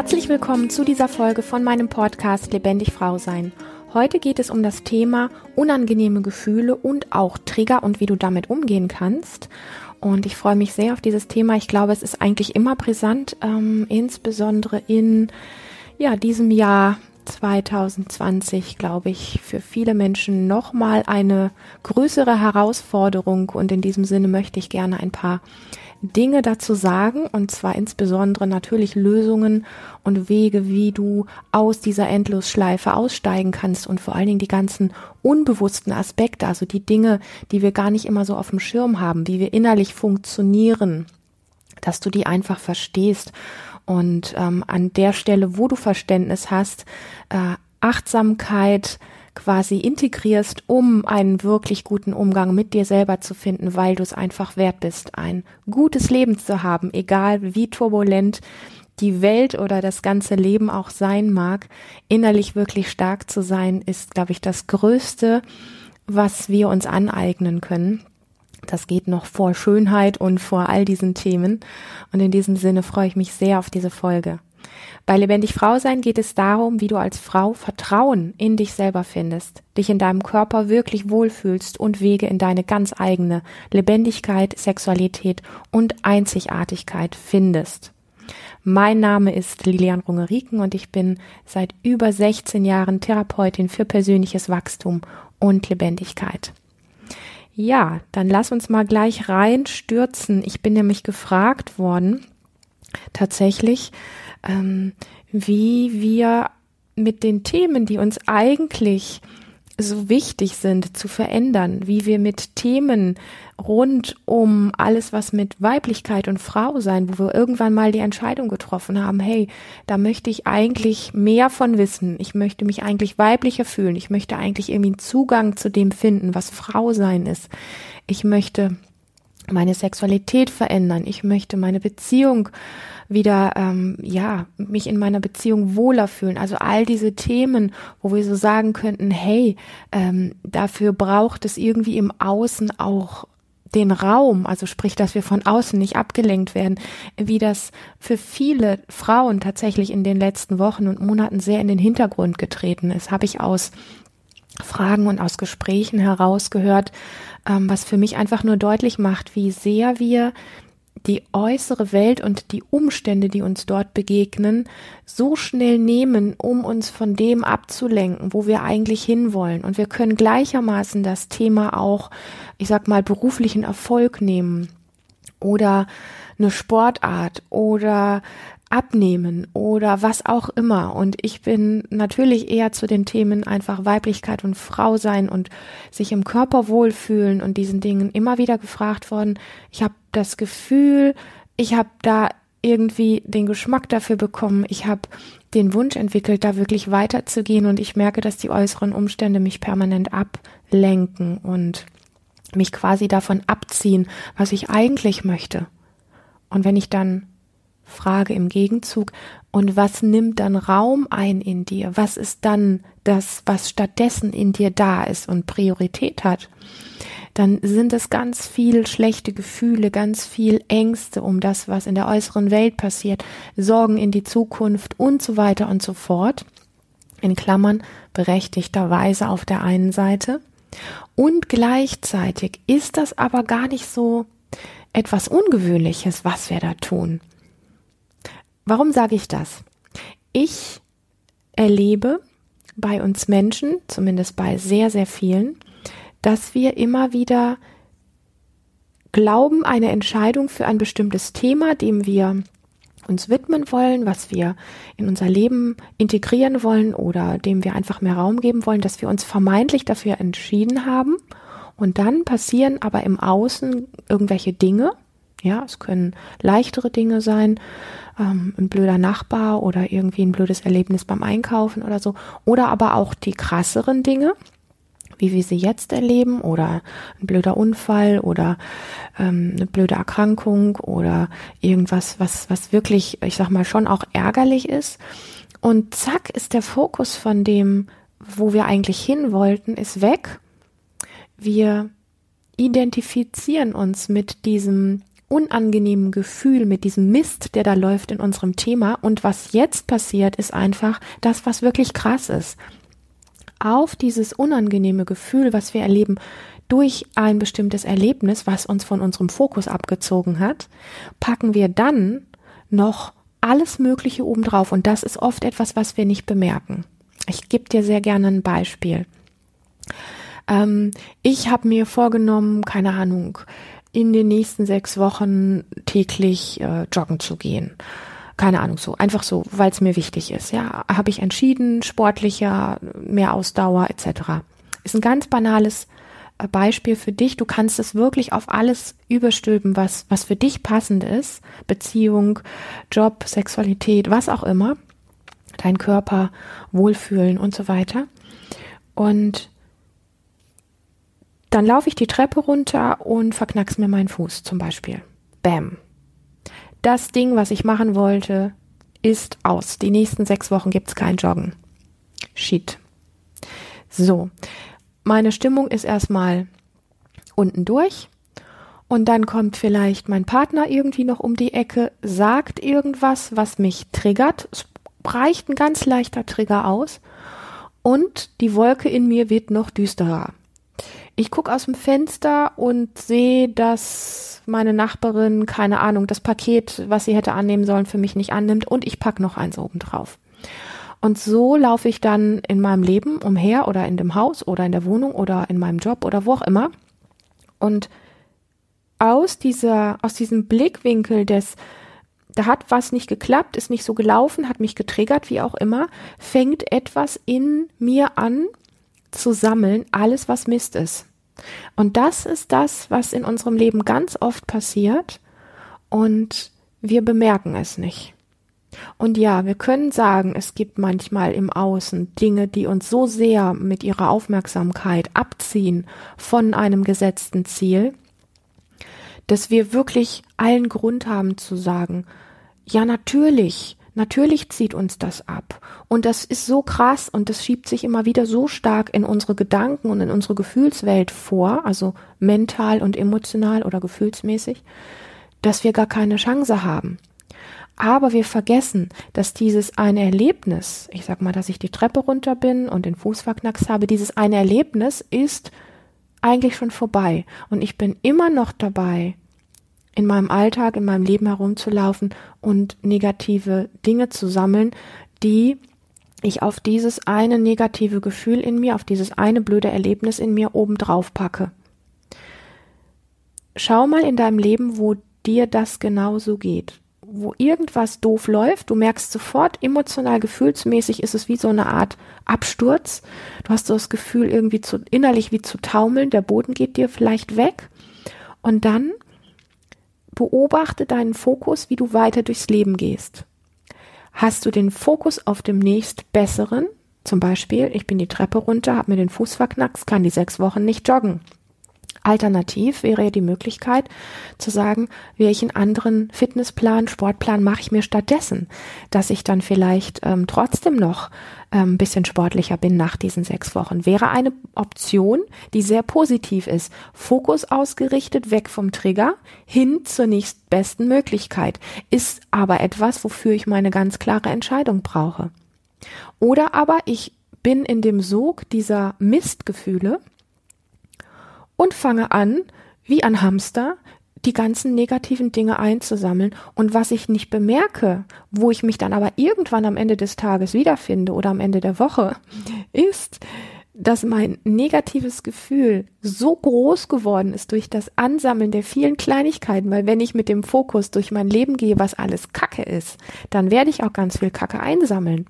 Herzlich willkommen zu dieser Folge von meinem Podcast Lebendig Frau Sein. Heute geht es um das Thema unangenehme Gefühle und auch Trigger und wie du damit umgehen kannst. Und ich freue mich sehr auf dieses Thema. Ich glaube, es ist eigentlich immer brisant, ähm, insbesondere in ja, diesem Jahr 2020, glaube ich, für viele Menschen nochmal eine größere Herausforderung. Und in diesem Sinne möchte ich gerne ein paar Dinge dazu sagen, und zwar insbesondere natürlich Lösungen und Wege, wie du aus dieser Endlosschleife aussteigen kannst und vor allen Dingen die ganzen unbewussten Aspekte, also die Dinge, die wir gar nicht immer so auf dem Schirm haben, wie wir innerlich funktionieren, dass du die einfach verstehst. Und ähm, an der Stelle, wo du Verständnis hast, äh, Achtsamkeit, quasi integrierst, um einen wirklich guten Umgang mit dir selber zu finden, weil du es einfach wert bist, ein gutes Leben zu haben, egal wie turbulent die Welt oder das ganze Leben auch sein mag, innerlich wirklich stark zu sein, ist, glaube ich, das Größte, was wir uns aneignen können. Das geht noch vor Schönheit und vor all diesen Themen. Und in diesem Sinne freue ich mich sehr auf diese Folge. Bei Lebendig Frau sein geht es darum, wie du als Frau Vertrauen in dich selber findest, dich in deinem Körper wirklich wohlfühlst und Wege in deine ganz eigene Lebendigkeit, Sexualität und Einzigartigkeit findest. Mein Name ist Lilian Rungeriken und ich bin seit über 16 Jahren Therapeutin für persönliches Wachstum und Lebendigkeit. Ja, dann lass uns mal gleich reinstürzen. Ich bin nämlich gefragt worden, tatsächlich, ähm, wie wir mit den Themen, die uns eigentlich so wichtig sind, zu verändern, wie wir mit Themen rund um alles, was mit Weiblichkeit und Frau sein, wo wir irgendwann mal die Entscheidung getroffen haben, hey, da möchte ich eigentlich mehr von wissen, ich möchte mich eigentlich weiblicher fühlen, ich möchte eigentlich irgendwie einen Zugang zu dem finden, was Frau sein ist. Ich möchte meine Sexualität verändern, ich möchte meine Beziehung wieder, ähm, ja, mich in meiner Beziehung wohler fühlen. Also all diese Themen, wo wir so sagen könnten, hey, ähm, dafür braucht es irgendwie im Außen auch den Raum, also sprich, dass wir von außen nicht abgelenkt werden, wie das für viele Frauen tatsächlich in den letzten Wochen und Monaten sehr in den Hintergrund getreten ist, habe ich aus Fragen und aus Gesprächen herausgehört, ähm, was für mich einfach nur deutlich macht, wie sehr wir die äußere Welt und die Umstände, die uns dort begegnen, so schnell nehmen, um uns von dem abzulenken, wo wir eigentlich hinwollen. Und wir können gleichermaßen das Thema auch, ich sag mal, beruflichen Erfolg nehmen oder eine Sportart oder abnehmen oder was auch immer. Und ich bin natürlich eher zu den Themen einfach Weiblichkeit und Frau sein und sich im Körper wohlfühlen und diesen Dingen immer wieder gefragt worden. Ich habe das Gefühl, ich habe da irgendwie den Geschmack dafür bekommen. Ich habe den Wunsch entwickelt, da wirklich weiterzugehen und ich merke, dass die äußeren Umstände mich permanent ablenken und mich quasi davon abziehen, was ich eigentlich möchte. Und wenn ich dann Frage im Gegenzug, und was nimmt dann Raum ein in dir? Was ist dann das, was stattdessen in dir da ist und Priorität hat? Dann sind es ganz viel schlechte Gefühle, ganz viel Ängste um das, was in der äußeren Welt passiert, Sorgen in die Zukunft und so weiter und so fort. In Klammern berechtigterweise auf der einen Seite. Und gleichzeitig ist das aber gar nicht so etwas Ungewöhnliches, was wir da tun. Warum sage ich das? Ich erlebe bei uns Menschen, zumindest bei sehr, sehr vielen, dass wir immer wieder glauben, eine Entscheidung für ein bestimmtes Thema, dem wir uns widmen wollen, was wir in unser Leben integrieren wollen oder dem wir einfach mehr Raum geben wollen, dass wir uns vermeintlich dafür entschieden haben. Und dann passieren aber im Außen irgendwelche Dinge. Ja, es können leichtere Dinge sein, ähm, ein blöder Nachbar oder irgendwie ein blödes Erlebnis beim Einkaufen oder so. Oder aber auch die krasseren Dinge, wie wir sie jetzt erleben, oder ein blöder Unfall oder ähm, eine blöde Erkrankung oder irgendwas, was, was wirklich, ich sag mal, schon auch ärgerlich ist. Und zack ist der Fokus von dem, wo wir eigentlich hin wollten, ist weg. Wir identifizieren uns mit diesem unangenehmen Gefühl, mit diesem Mist, der da läuft in unserem Thema. Und was jetzt passiert, ist einfach das, was wirklich krass ist. Auf dieses unangenehme Gefühl, was wir erleben, durch ein bestimmtes Erlebnis, was uns von unserem Fokus abgezogen hat, packen wir dann noch alles Mögliche obendrauf. Und das ist oft etwas, was wir nicht bemerken. Ich gebe dir sehr gerne ein Beispiel. Ähm, ich habe mir vorgenommen, keine Ahnung, in den nächsten sechs Wochen täglich äh, joggen zu gehen. Keine Ahnung, so einfach so, weil es mir wichtig ist. Ja, habe ich entschieden, sportlicher, mehr Ausdauer etc. Ist ein ganz banales äh, Beispiel für dich. Du kannst es wirklich auf alles überstülpen, was was für dich passend ist. Beziehung, Job, Sexualität, was auch immer. Dein Körper, Wohlfühlen und so weiter. Und dann laufe ich die Treppe runter und verknack's mir meinen Fuß zum Beispiel. Bam. Das Ding, was ich machen wollte, ist aus. Die nächsten sechs Wochen gibt's kein Joggen. Shit. So. Meine Stimmung ist erstmal unten durch. Und dann kommt vielleicht mein Partner irgendwie noch um die Ecke, sagt irgendwas, was mich triggert. Es reicht ein ganz leichter Trigger aus. Und die Wolke in mir wird noch düsterer. Ich gucke aus dem Fenster und sehe, dass meine Nachbarin, keine Ahnung, das Paket, was sie hätte annehmen sollen, für mich nicht annimmt und ich pack noch eins oben drauf. Und so laufe ich dann in meinem Leben umher oder in dem Haus oder in der Wohnung oder in meinem Job oder wo auch immer. Und aus dieser, aus diesem Blickwinkel des, da hat was nicht geklappt, ist nicht so gelaufen, hat mich getriggert, wie auch immer, fängt etwas in mir an zu sammeln, alles was Mist ist. Und das ist das, was in unserem Leben ganz oft passiert und wir bemerken es nicht. Und ja, wir können sagen, es gibt manchmal im Außen Dinge, die uns so sehr mit ihrer Aufmerksamkeit abziehen von einem gesetzten Ziel, dass wir wirklich allen Grund haben zu sagen, ja natürlich, Natürlich zieht uns das ab. Und das ist so krass und das schiebt sich immer wieder so stark in unsere Gedanken und in unsere Gefühlswelt vor, also mental und emotional oder gefühlsmäßig, dass wir gar keine Chance haben. Aber wir vergessen, dass dieses eine Erlebnis, ich sag mal, dass ich die Treppe runter bin und den Fuß verknackst habe, dieses eine Erlebnis ist eigentlich schon vorbei. Und ich bin immer noch dabei, in meinem Alltag, in meinem Leben herumzulaufen und negative Dinge zu sammeln, die ich auf dieses eine negative Gefühl in mir, auf dieses eine blöde Erlebnis in mir obendrauf packe. Schau mal in deinem Leben, wo dir das genauso geht. Wo irgendwas doof läuft, du merkst sofort, emotional, gefühlsmäßig ist es wie so eine Art Absturz. Du hast so das Gefühl, irgendwie zu, innerlich wie zu taumeln, der Boden geht dir vielleicht weg. Und dann beobachte deinen Fokus, wie du weiter durchs Leben gehst. Hast du den Fokus auf dem nächstbesseren? Zum Beispiel, ich bin die Treppe runter, habe mir den Fuß verknackst, kann die sechs Wochen nicht joggen. Alternativ wäre ja die Möglichkeit zu sagen, welchen anderen Fitnessplan, Sportplan mache ich mir stattdessen, dass ich dann vielleicht ähm, trotzdem noch ähm, bisschen sportlicher bin nach diesen sechs Wochen. Wäre eine Option, die sehr positiv ist. Fokus ausgerichtet, weg vom Trigger, hin zur nächstbesten Möglichkeit. Ist aber etwas, wofür ich meine ganz klare Entscheidung brauche. Oder aber ich bin in dem Sog dieser Mistgefühle und fange an, wie ein Hamster, die ganzen negativen Dinge einzusammeln. Und was ich nicht bemerke, wo ich mich dann aber irgendwann am Ende des Tages wiederfinde oder am Ende der Woche, ist, dass mein negatives Gefühl so groß geworden ist durch das Ansammeln der vielen Kleinigkeiten, weil wenn ich mit dem Fokus durch mein Leben gehe, was alles Kacke ist, dann werde ich auch ganz viel Kacke einsammeln.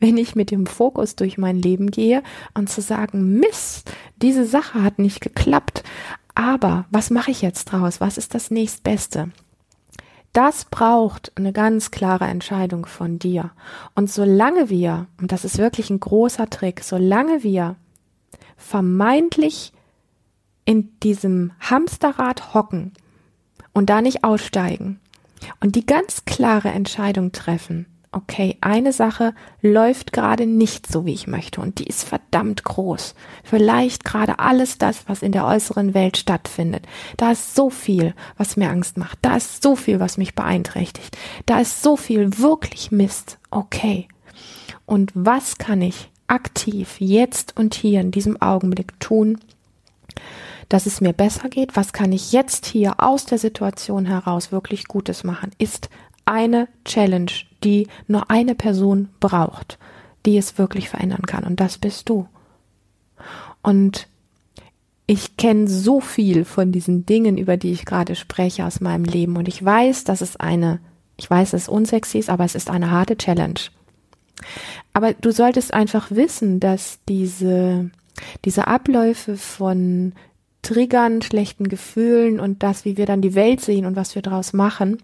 Wenn ich mit dem Fokus durch mein Leben gehe und zu sagen, Mist, diese Sache hat nicht geklappt, aber was mache ich jetzt draus? Was ist das nächstbeste? Das braucht eine ganz klare Entscheidung von dir. Und solange wir, und das ist wirklich ein großer Trick, solange wir vermeintlich in diesem Hamsterrad hocken und da nicht aussteigen und die ganz klare Entscheidung treffen, okay, eine Sache läuft gerade nicht so, wie ich möchte und die ist verdammt groß. Vielleicht gerade alles das, was in der äußeren Welt stattfindet. Da ist so viel, was mir Angst macht. Da ist so viel, was mich beeinträchtigt. Da ist so viel wirklich Mist. Okay. Und was kann ich aktiv jetzt und hier in diesem Augenblick tun, dass es mir besser geht? Was kann ich jetzt hier aus der Situation heraus wirklich Gutes machen? Ist eine Challenge, die nur eine Person braucht, die es wirklich verändern kann. Und das bist du. Und ich kenne so viel von diesen Dingen, über die ich gerade spreche aus meinem Leben. Und ich weiß, dass es eine, ich weiß, es unsexy ist, aber es ist eine harte Challenge. Aber du solltest einfach wissen, dass diese, diese Abläufe von Triggern, schlechten Gefühlen und das, wie wir dann die Welt sehen und was wir daraus machen,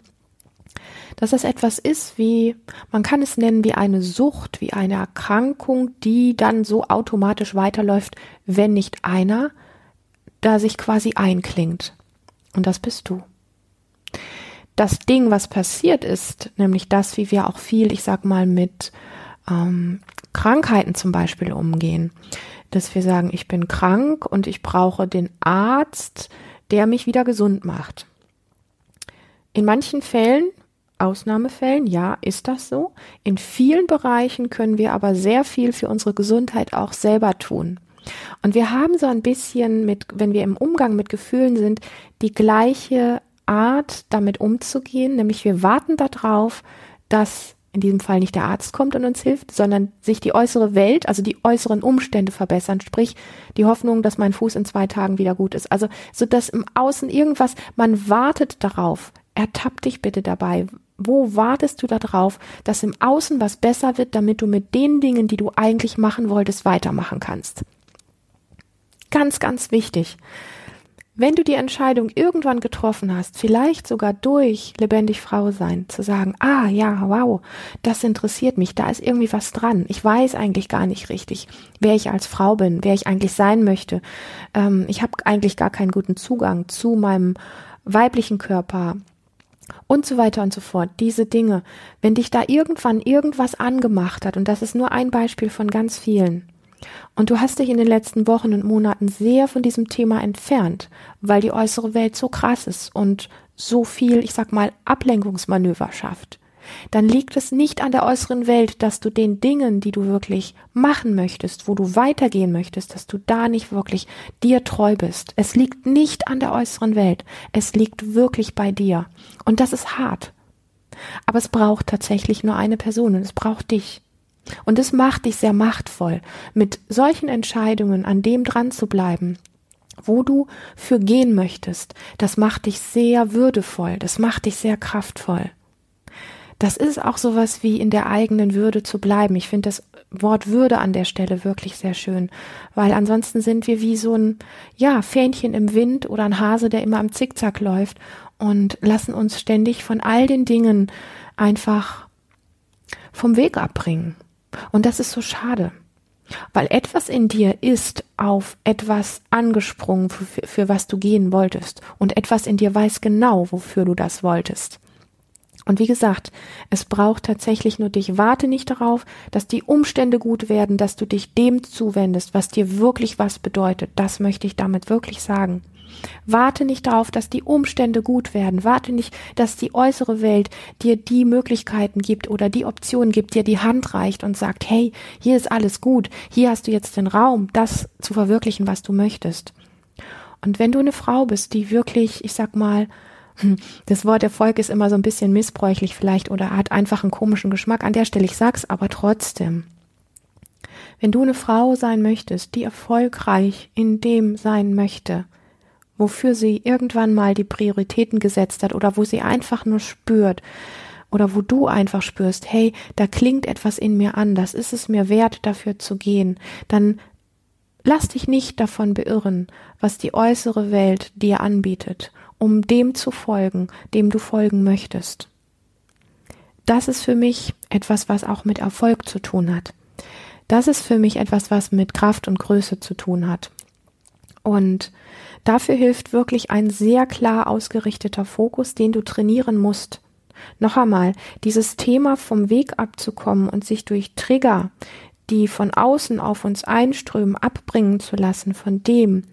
dass das etwas ist wie, man kann es nennen wie eine Sucht, wie eine Erkrankung, die dann so automatisch weiterläuft, wenn nicht einer da sich quasi einklingt. Und das bist du. Das Ding, was passiert ist, nämlich das, wie wir auch viel, ich sag mal, mit ähm, Krankheiten zum Beispiel umgehen, dass wir sagen, ich bin krank und ich brauche den Arzt, der mich wieder gesund macht. In manchen Fällen Ausnahmefällen, ja, ist das so. In vielen Bereichen können wir aber sehr viel für unsere Gesundheit auch selber tun. Und wir haben so ein bisschen mit, wenn wir im Umgang mit Gefühlen sind, die gleiche Art, damit umzugehen, nämlich wir warten darauf, dass in diesem Fall nicht der Arzt kommt und uns hilft, sondern sich die äußere Welt, also die äußeren Umstände verbessern, sprich die Hoffnung, dass mein Fuß in zwei Tagen wieder gut ist. Also so dass im Außen irgendwas, man wartet darauf. Ertapp dich bitte dabei. Wo wartest du darauf, dass im Außen was besser wird, damit du mit den Dingen, die du eigentlich machen wolltest, weitermachen kannst? Ganz, ganz wichtig. Wenn du die Entscheidung irgendwann getroffen hast, vielleicht sogar durch lebendig Frau sein, zu sagen, ah ja, wow, das interessiert mich, da ist irgendwie was dran. Ich weiß eigentlich gar nicht richtig, wer ich als Frau bin, wer ich eigentlich sein möchte. Ähm, ich habe eigentlich gar keinen guten Zugang zu meinem weiblichen Körper, und so weiter und so fort. Diese Dinge, wenn dich da irgendwann irgendwas angemacht hat, und das ist nur ein Beispiel von ganz vielen, und du hast dich in den letzten Wochen und Monaten sehr von diesem Thema entfernt, weil die äußere Welt so krass ist und so viel, ich sag mal, Ablenkungsmanöver schafft, dann liegt es nicht an der äußeren Welt, dass du den Dingen, die du wirklich machen möchtest, wo du weitergehen möchtest, dass du da nicht wirklich dir treu bist. Es liegt nicht an der äußeren Welt. Es liegt wirklich bei dir. Und das ist hart. Aber es braucht tatsächlich nur eine Person und es braucht dich. Und es macht dich sehr machtvoll, mit solchen Entscheidungen an dem dran zu bleiben, wo du für gehen möchtest. Das macht dich sehr würdevoll, das macht dich sehr kraftvoll das ist auch sowas wie in der eigenen Würde zu bleiben. Ich finde das Wort Würde an der Stelle wirklich sehr schön, weil ansonsten sind wir wie so ein, ja, Fähnchen im Wind oder ein Hase, der immer am Zickzack läuft und lassen uns ständig von all den Dingen einfach vom Weg abbringen. Und das ist so schade. Weil etwas in dir ist auf etwas angesprungen, für, für, was du gehen wolltest. Und etwas in dir weiß genau, wofür du das wolltest. Und wie gesagt, es braucht tatsächlich nur dich. Warte nicht darauf, dass die Umstände gut werden, dass du dich dem zuwendest, was dir wirklich was bedeutet. Das möchte ich damit wirklich sagen. Warte nicht darauf, dass die Umstände gut werden. Warte nicht, dass die äußere Welt dir die Möglichkeiten gibt oder die Optionen gibt, dir die Hand reicht und sagt, hey, hier ist alles gut. Hier hast du jetzt den Raum, das zu verwirklichen, was du möchtest. Und wenn du eine Frau bist, die wirklich, ich sag mal, das Wort Erfolg ist immer so ein bisschen missbräuchlich vielleicht oder hat einfach einen komischen Geschmack. An der Stelle, ich sag's aber trotzdem. Wenn du eine Frau sein möchtest, die erfolgreich in dem sein möchte, wofür sie irgendwann mal die Prioritäten gesetzt hat oder wo sie einfach nur spürt oder wo du einfach spürst, hey, da klingt etwas in mir an, das ist es mir wert, dafür zu gehen, dann lass dich nicht davon beirren, was die äußere Welt dir anbietet um dem zu folgen, dem du folgen möchtest. Das ist für mich etwas, was auch mit Erfolg zu tun hat. Das ist für mich etwas, was mit Kraft und Größe zu tun hat. Und dafür hilft wirklich ein sehr klar ausgerichteter Fokus, den du trainieren musst. Noch einmal, dieses Thema vom Weg abzukommen und sich durch Trigger, die von außen auf uns einströmen, abbringen zu lassen von dem,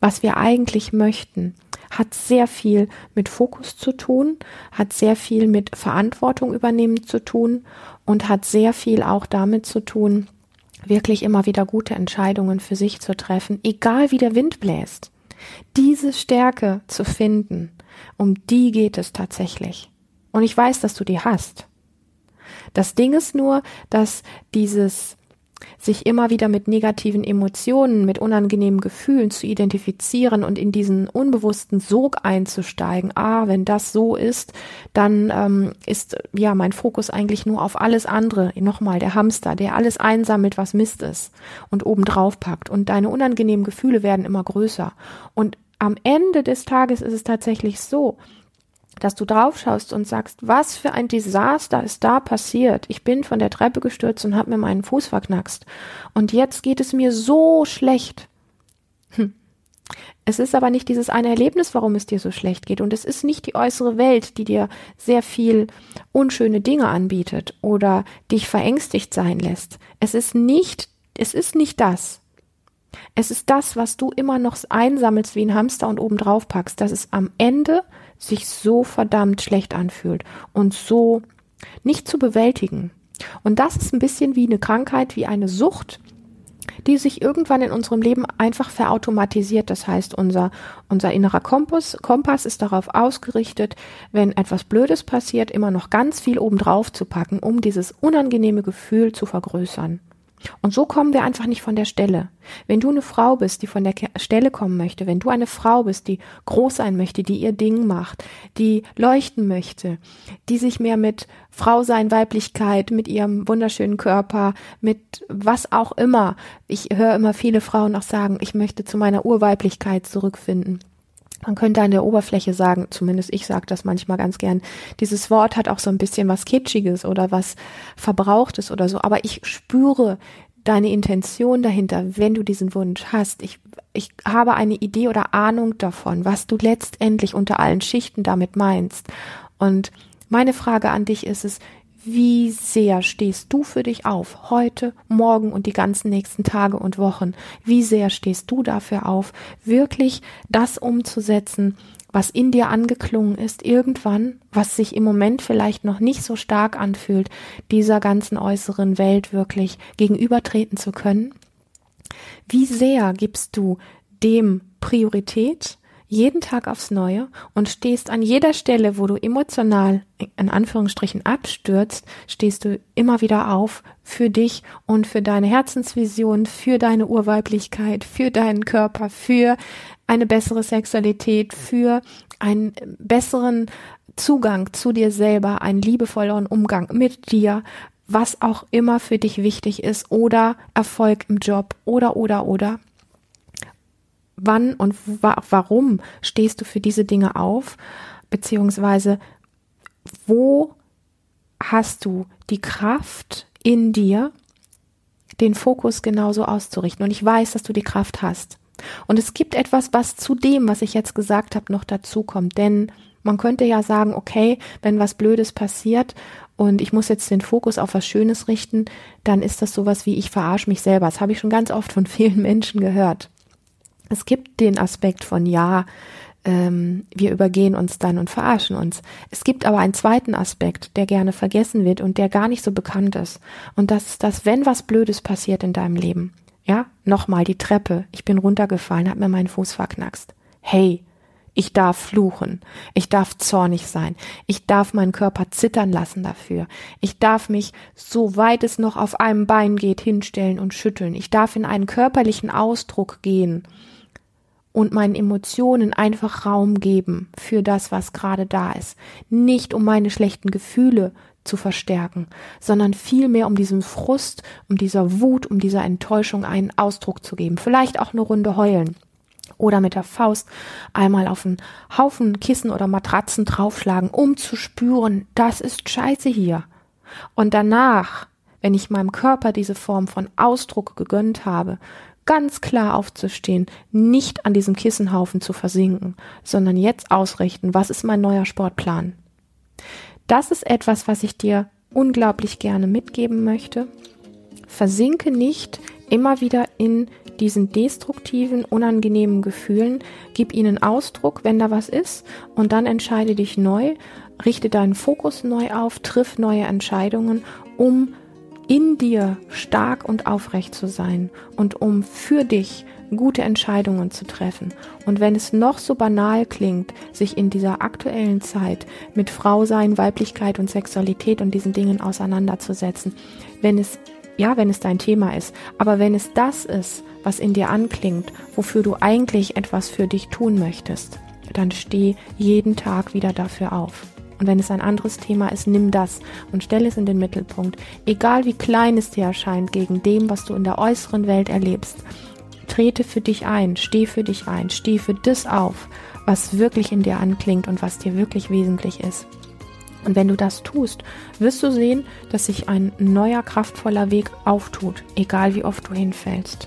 was wir eigentlich möchten, hat sehr viel mit Fokus zu tun, hat sehr viel mit Verantwortung übernehmen zu tun und hat sehr viel auch damit zu tun, wirklich immer wieder gute Entscheidungen für sich zu treffen, egal wie der Wind bläst. Diese Stärke zu finden, um die geht es tatsächlich. Und ich weiß, dass du die hast. Das Ding ist nur, dass dieses sich immer wieder mit negativen Emotionen, mit unangenehmen Gefühlen zu identifizieren und in diesen unbewussten Sog einzusteigen. Ah, wenn das so ist, dann ähm, ist ja mein Fokus eigentlich nur auf alles andere. Nochmal der Hamster, der alles einsammelt, was Mist ist und obendrauf packt. Und deine unangenehmen Gefühle werden immer größer. Und am Ende des Tages ist es tatsächlich so, dass du draufschaust und sagst, was für ein Desaster ist da passiert. Ich bin von der Treppe gestürzt und habe mir meinen Fuß verknackst. Und jetzt geht es mir so schlecht. Hm. Es ist aber nicht dieses eine Erlebnis, warum es dir so schlecht geht. Und es ist nicht die äußere Welt, die dir sehr viel unschöne Dinge anbietet oder dich verängstigt sein lässt. Es ist nicht, es ist nicht das. Es ist das, was du immer noch einsammelst wie ein Hamster und oben drauf packst, dass es am Ende sich so verdammt schlecht anfühlt und so nicht zu bewältigen. Und das ist ein bisschen wie eine Krankheit, wie eine Sucht, die sich irgendwann in unserem Leben einfach verautomatisiert. Das heißt, unser, unser innerer Kompass, Kompass ist darauf ausgerichtet, wenn etwas Blödes passiert, immer noch ganz viel obendrauf zu packen, um dieses unangenehme Gefühl zu vergrößern. Und so kommen wir einfach nicht von der Stelle. Wenn du eine Frau bist, die von der Stelle kommen möchte, wenn du eine Frau bist, die groß sein möchte, die ihr Ding macht, die leuchten möchte, die sich mehr mit Frau sein, Weiblichkeit, mit ihrem wunderschönen Körper, mit was auch immer. Ich höre immer viele Frauen auch sagen, ich möchte zu meiner Urweiblichkeit zurückfinden. Man könnte an der Oberfläche sagen, zumindest ich sage das manchmal ganz gern, dieses Wort hat auch so ein bisschen was Kitschiges oder was Verbrauchtes oder so, aber ich spüre deine Intention dahinter, wenn du diesen Wunsch hast. Ich, ich habe eine Idee oder Ahnung davon, was du letztendlich unter allen Schichten damit meinst. Und meine Frage an dich ist es, wie sehr stehst du für dich auf, heute, morgen und die ganzen nächsten Tage und Wochen? Wie sehr stehst du dafür auf, wirklich das umzusetzen, was in dir angeklungen ist, irgendwann, was sich im Moment vielleicht noch nicht so stark anfühlt, dieser ganzen äußeren Welt wirklich gegenübertreten zu können? Wie sehr gibst du dem Priorität jeden Tag aufs Neue und stehst an jeder Stelle, wo du emotional in Anführungsstrichen abstürzt, stehst du immer wieder auf für dich und für deine Herzensvision, für deine Urweiblichkeit, für deinen Körper, für eine bessere Sexualität, für einen besseren Zugang zu dir selber, einen liebevolleren Umgang mit dir, was auch immer für dich wichtig ist oder Erfolg im Job oder oder oder wann und wa warum stehst du für diese Dinge auf, beziehungsweise wo hast du die Kraft in dir, den Fokus genauso auszurichten. Und ich weiß, dass du die Kraft hast. Und es gibt etwas, was zu dem, was ich jetzt gesagt habe, noch dazu kommt. Denn man könnte ja sagen, okay, wenn was Blödes passiert und ich muss jetzt den Fokus auf was Schönes richten, dann ist das sowas wie ich verarsche mich selber. Das habe ich schon ganz oft von vielen Menschen gehört. Es gibt den Aspekt von ja, ähm, wir übergehen uns dann und verarschen uns. Es gibt aber einen zweiten Aspekt, der gerne vergessen wird und der gar nicht so bekannt ist. Und das ist das, wenn was Blödes passiert in deinem Leben. Ja, nochmal die Treppe. Ich bin runtergefallen, hab mir meinen Fuß verknackst. Hey, ich darf fluchen. Ich darf zornig sein. Ich darf meinen Körper zittern lassen dafür. Ich darf mich, so weit es noch auf einem Bein geht, hinstellen und schütteln. Ich darf in einen körperlichen Ausdruck gehen und meinen Emotionen einfach Raum geben für das, was gerade da ist. Nicht um meine schlechten Gefühle zu verstärken, sondern vielmehr um diesem Frust, um dieser Wut, um dieser Enttäuschung einen Ausdruck zu geben. Vielleicht auch eine Runde heulen oder mit der Faust einmal auf einen Haufen Kissen oder Matratzen draufschlagen, um zu spüren, das ist scheiße hier. Und danach, wenn ich meinem Körper diese Form von Ausdruck gegönnt habe, ganz klar aufzustehen, nicht an diesem Kissenhaufen zu versinken, sondern jetzt ausrichten, was ist mein neuer Sportplan? Das ist etwas, was ich dir unglaublich gerne mitgeben möchte. Versinke nicht immer wieder in diesen destruktiven, unangenehmen Gefühlen, gib ihnen Ausdruck, wenn da was ist, und dann entscheide dich neu, richte deinen Fokus neu auf, triff neue Entscheidungen, um in dir stark und aufrecht zu sein und um für dich gute Entscheidungen zu treffen. Und wenn es noch so banal klingt, sich in dieser aktuellen Zeit mit Frau sein, Weiblichkeit und Sexualität und diesen Dingen auseinanderzusetzen, wenn es ja, wenn es dein Thema ist, aber wenn es das ist, was in dir anklingt, wofür du eigentlich etwas für dich tun möchtest, dann steh jeden Tag wieder dafür auf. Und wenn es ein anderes Thema ist, nimm das und stell es in den Mittelpunkt. Egal wie klein es dir erscheint gegen dem, was du in der äußeren Welt erlebst. Trete für dich ein, steh für dich ein, steh für das auf, was wirklich in dir anklingt und was dir wirklich wesentlich ist. Und wenn du das tust, wirst du sehen, dass sich ein neuer, kraftvoller Weg auftut, egal wie oft du hinfällst.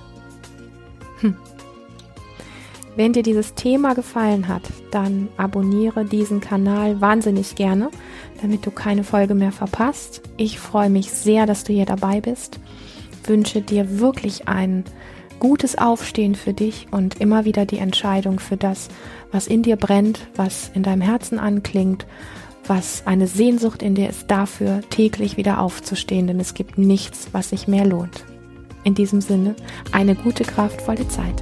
Hm. Wenn dir dieses Thema gefallen hat, dann abonniere diesen Kanal wahnsinnig gerne, damit du keine Folge mehr verpasst. Ich freue mich sehr, dass du hier dabei bist. Wünsche dir wirklich ein gutes Aufstehen für dich und immer wieder die Entscheidung für das, was in dir brennt, was in deinem Herzen anklingt was eine Sehnsucht in dir ist, dafür täglich wieder aufzustehen, denn es gibt nichts, was sich mehr lohnt. In diesem Sinne, eine gute, kraftvolle Zeit.